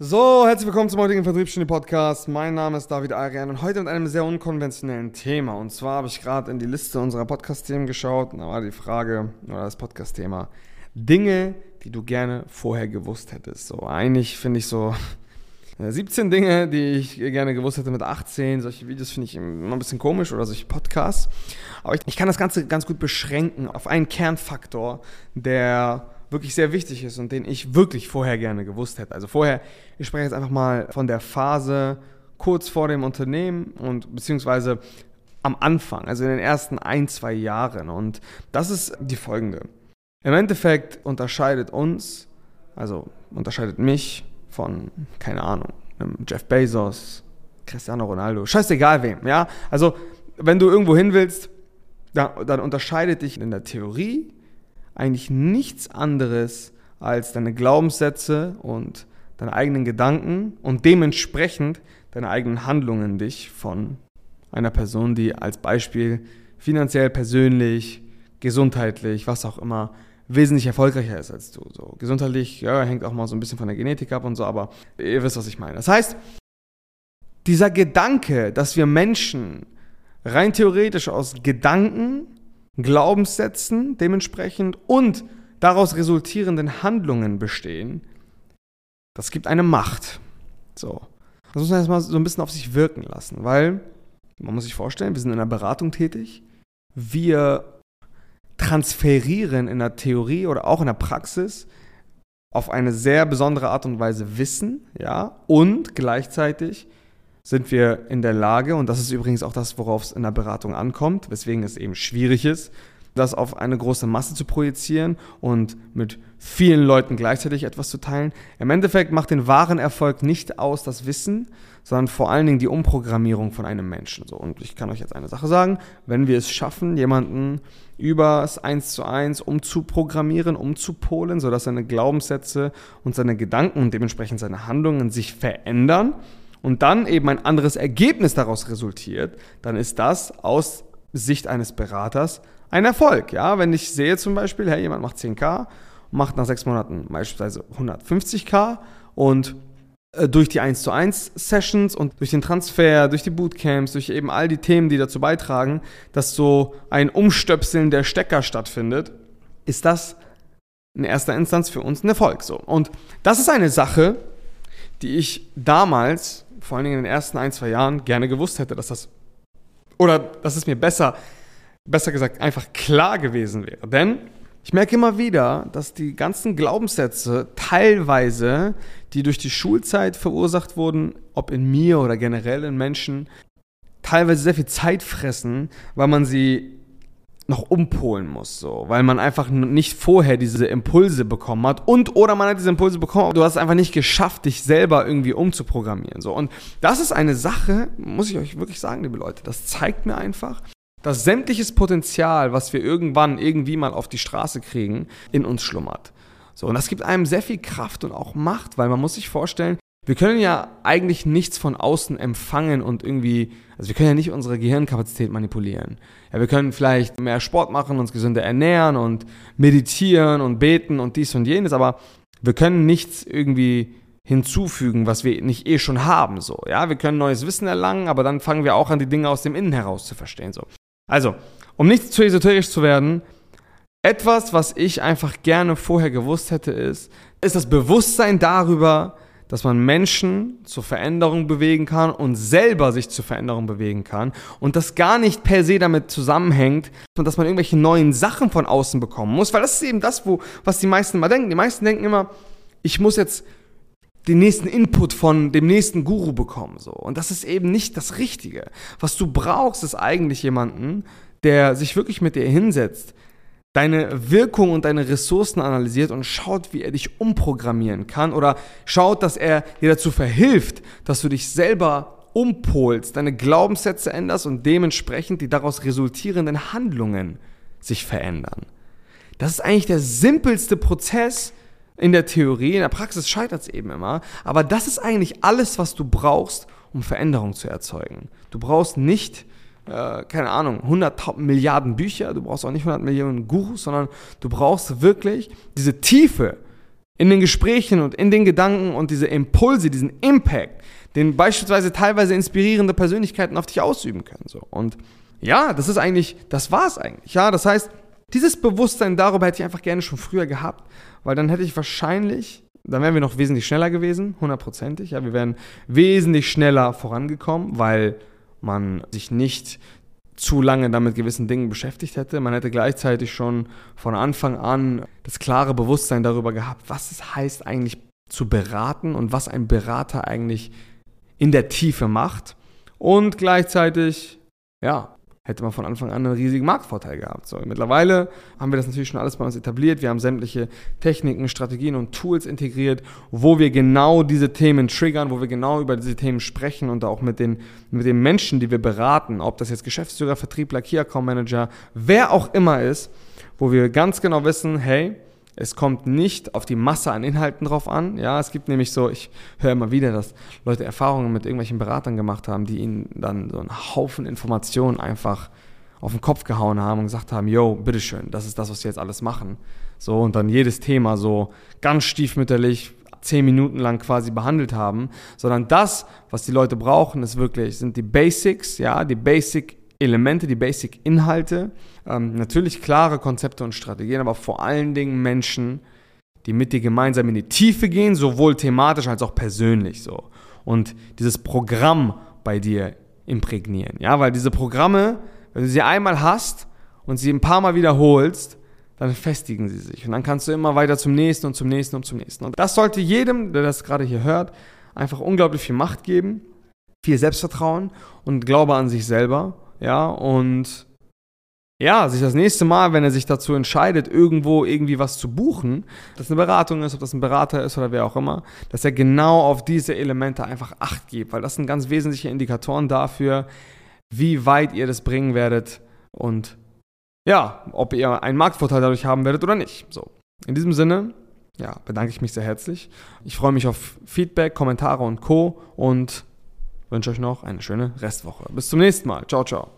So, herzlich willkommen zum heutigen Vertriebsstunde Podcast. Mein Name ist David Arian und heute mit einem sehr unkonventionellen Thema. Und zwar habe ich gerade in die Liste unserer Podcast-Themen geschaut und da war die Frage oder das Podcast-Thema Dinge, die du gerne vorher gewusst hättest. So, eigentlich finde ich so 17 Dinge, die ich gerne gewusst hätte mit 18. Solche Videos finde ich immer ein bisschen komisch oder solche Podcasts. Aber ich, ich kann das Ganze ganz gut beschränken auf einen Kernfaktor, der wirklich sehr wichtig ist und den ich wirklich vorher gerne gewusst hätte. Also vorher, ich spreche jetzt einfach mal von der Phase kurz vor dem Unternehmen und beziehungsweise am Anfang, also in den ersten ein, zwei Jahren. Und das ist die folgende. Im Endeffekt unterscheidet uns, also unterscheidet mich von, keine Ahnung, Jeff Bezos, Cristiano Ronaldo, scheißegal wem, ja. Also, wenn du irgendwo hin willst, dann, dann unterscheidet dich in der Theorie eigentlich nichts anderes als deine Glaubenssätze und deine eigenen Gedanken und dementsprechend deine eigenen Handlungen dich von einer Person, die als Beispiel finanziell, persönlich, gesundheitlich, was auch immer, wesentlich erfolgreicher ist als du. So gesundheitlich, ja, hängt auch mal so ein bisschen von der Genetik ab und so, aber ihr wisst, was ich meine. Das heißt, dieser Gedanke, dass wir Menschen rein theoretisch aus Gedanken Glaubenssätzen dementsprechend und daraus resultierenden Handlungen bestehen, das gibt eine Macht. So. Das muss man erstmal so ein bisschen auf sich wirken lassen, weil man muss sich vorstellen, wir sind in einer Beratung tätig. Wir transferieren in der Theorie oder auch in der Praxis auf eine sehr besondere Art und Weise Wissen, ja, und gleichzeitig sind wir in der Lage, und das ist übrigens auch das, worauf es in der Beratung ankommt, weswegen es eben schwierig ist, das auf eine große Masse zu projizieren und mit vielen Leuten gleichzeitig etwas zu teilen. Im Endeffekt macht den wahren Erfolg nicht aus das Wissen, sondern vor allen Dingen die Umprogrammierung von einem Menschen. So, und ich kann euch jetzt eine Sache sagen, wenn wir es schaffen, jemanden über das Eins zu eins umzuprogrammieren, umzupolen, sodass seine Glaubenssätze und seine Gedanken und dementsprechend seine Handlungen sich verändern, und dann eben ein anderes Ergebnis daraus resultiert, dann ist das aus Sicht eines Beraters ein Erfolg. Ja, wenn ich sehe zum Beispiel, hey, jemand macht 10k und macht nach sechs Monaten beispielsweise 150k und äh, durch die 1 zu 1 Sessions und durch den Transfer, durch die Bootcamps, durch eben all die Themen, die dazu beitragen, dass so ein Umstöpseln der Stecker stattfindet, ist das in erster Instanz für uns ein Erfolg. So. Und das ist eine Sache, die ich damals vor allen Dingen in den ersten ein, zwei Jahren gerne gewusst hätte, dass das, oder dass es mir besser, besser gesagt, einfach klar gewesen wäre. Denn ich merke immer wieder, dass die ganzen Glaubenssätze teilweise, die durch die Schulzeit verursacht wurden, ob in mir oder generell in Menschen, teilweise sehr viel Zeit fressen, weil man sie noch umpolen muss, so, weil man einfach nicht vorher diese Impulse bekommen hat und oder man hat diese Impulse bekommen, du hast es einfach nicht geschafft, dich selber irgendwie umzuprogrammieren, so. Und das ist eine Sache, muss ich euch wirklich sagen, liebe Leute, das zeigt mir einfach, dass sämtliches Potenzial, was wir irgendwann irgendwie mal auf die Straße kriegen, in uns schlummert. So, und das gibt einem sehr viel Kraft und auch Macht, weil man muss sich vorstellen, wir können ja eigentlich nichts von außen empfangen und irgendwie, also wir können ja nicht unsere Gehirnkapazität manipulieren. Ja, wir können vielleicht mehr Sport machen, uns gesünder ernähren und meditieren und beten und dies und jenes, aber wir können nichts irgendwie hinzufügen, was wir nicht eh schon haben, so. Ja, wir können neues Wissen erlangen, aber dann fangen wir auch an, die Dinge aus dem Innen heraus zu verstehen, so. Also, um nicht zu esoterisch zu werden, etwas, was ich einfach gerne vorher gewusst hätte, ist, ist das Bewusstsein darüber, dass man Menschen zur Veränderung bewegen kann und selber sich zur Veränderung bewegen kann und das gar nicht per se damit zusammenhängt und dass man irgendwelche neuen Sachen von außen bekommen muss, weil das ist eben das, wo, was die meisten immer denken. Die meisten denken immer, ich muss jetzt den nächsten Input von dem nächsten Guru bekommen, so. Und das ist eben nicht das Richtige. Was du brauchst, ist eigentlich jemanden, der sich wirklich mit dir hinsetzt, deine Wirkung und deine Ressourcen analysiert und schaut, wie er dich umprogrammieren kann oder schaut, dass er dir dazu verhilft, dass du dich selber umpolst, deine Glaubenssätze änderst und dementsprechend die daraus resultierenden Handlungen sich verändern. Das ist eigentlich der simpelste Prozess in der Theorie, in der Praxis scheitert es eben immer, aber das ist eigentlich alles, was du brauchst, um Veränderung zu erzeugen. Du brauchst nicht äh, keine Ahnung, 100 Milliarden Bücher, du brauchst auch nicht 100 Millionen Gurus, sondern du brauchst wirklich diese Tiefe in den Gesprächen und in den Gedanken und diese Impulse, diesen Impact, den beispielsweise teilweise inspirierende Persönlichkeiten auf dich ausüben können. So. Und ja, das ist eigentlich, das war es eigentlich. Ja, das heißt, dieses Bewusstsein darüber hätte ich einfach gerne schon früher gehabt, weil dann hätte ich wahrscheinlich, dann wären wir noch wesentlich schneller gewesen, hundertprozentig. Ja, wir wären wesentlich schneller vorangekommen, weil man sich nicht zu lange damit gewissen Dingen beschäftigt hätte. Man hätte gleichzeitig schon von Anfang an das klare Bewusstsein darüber gehabt, was es heißt eigentlich zu beraten und was ein Berater eigentlich in der Tiefe macht. Und gleichzeitig, ja, hätte man von Anfang an einen riesigen Marktvorteil gehabt. So, mittlerweile haben wir das natürlich schon alles bei uns etabliert. Wir haben sämtliche Techniken, Strategien und Tools integriert, wo wir genau diese Themen triggern, wo wir genau über diese Themen sprechen und auch mit den, mit den Menschen, die wir beraten, ob das jetzt Geschäftsführer, Vertriebler, Key Account Manager, wer auch immer ist, wo wir ganz genau wissen, hey, es kommt nicht auf die Masse an Inhalten drauf an. Ja, es gibt nämlich so, ich höre immer wieder, dass Leute Erfahrungen mit irgendwelchen Beratern gemacht haben, die ihnen dann so einen Haufen Informationen einfach auf den Kopf gehauen haben und gesagt haben, yo, bitteschön, das ist das, was wir jetzt alles machen. So, und dann jedes Thema so ganz stiefmütterlich zehn Minuten lang quasi behandelt haben, sondern das, was die Leute brauchen, ist wirklich, sind die Basics, ja, die Basic Elemente, die Basic-Inhalte, ähm, natürlich klare Konzepte und Strategien, aber vor allen Dingen Menschen, die mit dir gemeinsam in die Tiefe gehen, sowohl thematisch als auch persönlich so. Und dieses Programm bei dir imprägnieren. Ja, weil diese Programme, wenn du sie einmal hast und sie ein paar Mal wiederholst, dann festigen sie sich. Und dann kannst du immer weiter zum nächsten und zum nächsten und zum nächsten. Und das sollte jedem, der das gerade hier hört, einfach unglaublich viel Macht geben, viel Selbstvertrauen und Glaube an sich selber ja, und ja, sich das nächste Mal, wenn er sich dazu entscheidet, irgendwo irgendwie was zu buchen, ob das eine Beratung ist, ob das ein Berater ist oder wer auch immer, dass er genau auf diese Elemente einfach Acht gibt, weil das sind ganz wesentliche Indikatoren dafür, wie weit ihr das bringen werdet und ja, ob ihr einen Marktvorteil dadurch haben werdet oder nicht. So, in diesem Sinne, ja, bedanke ich mich sehr herzlich. Ich freue mich auf Feedback, Kommentare und Co. und wünsche euch noch eine schöne Restwoche. Bis zum nächsten Mal. Ciao, ciao.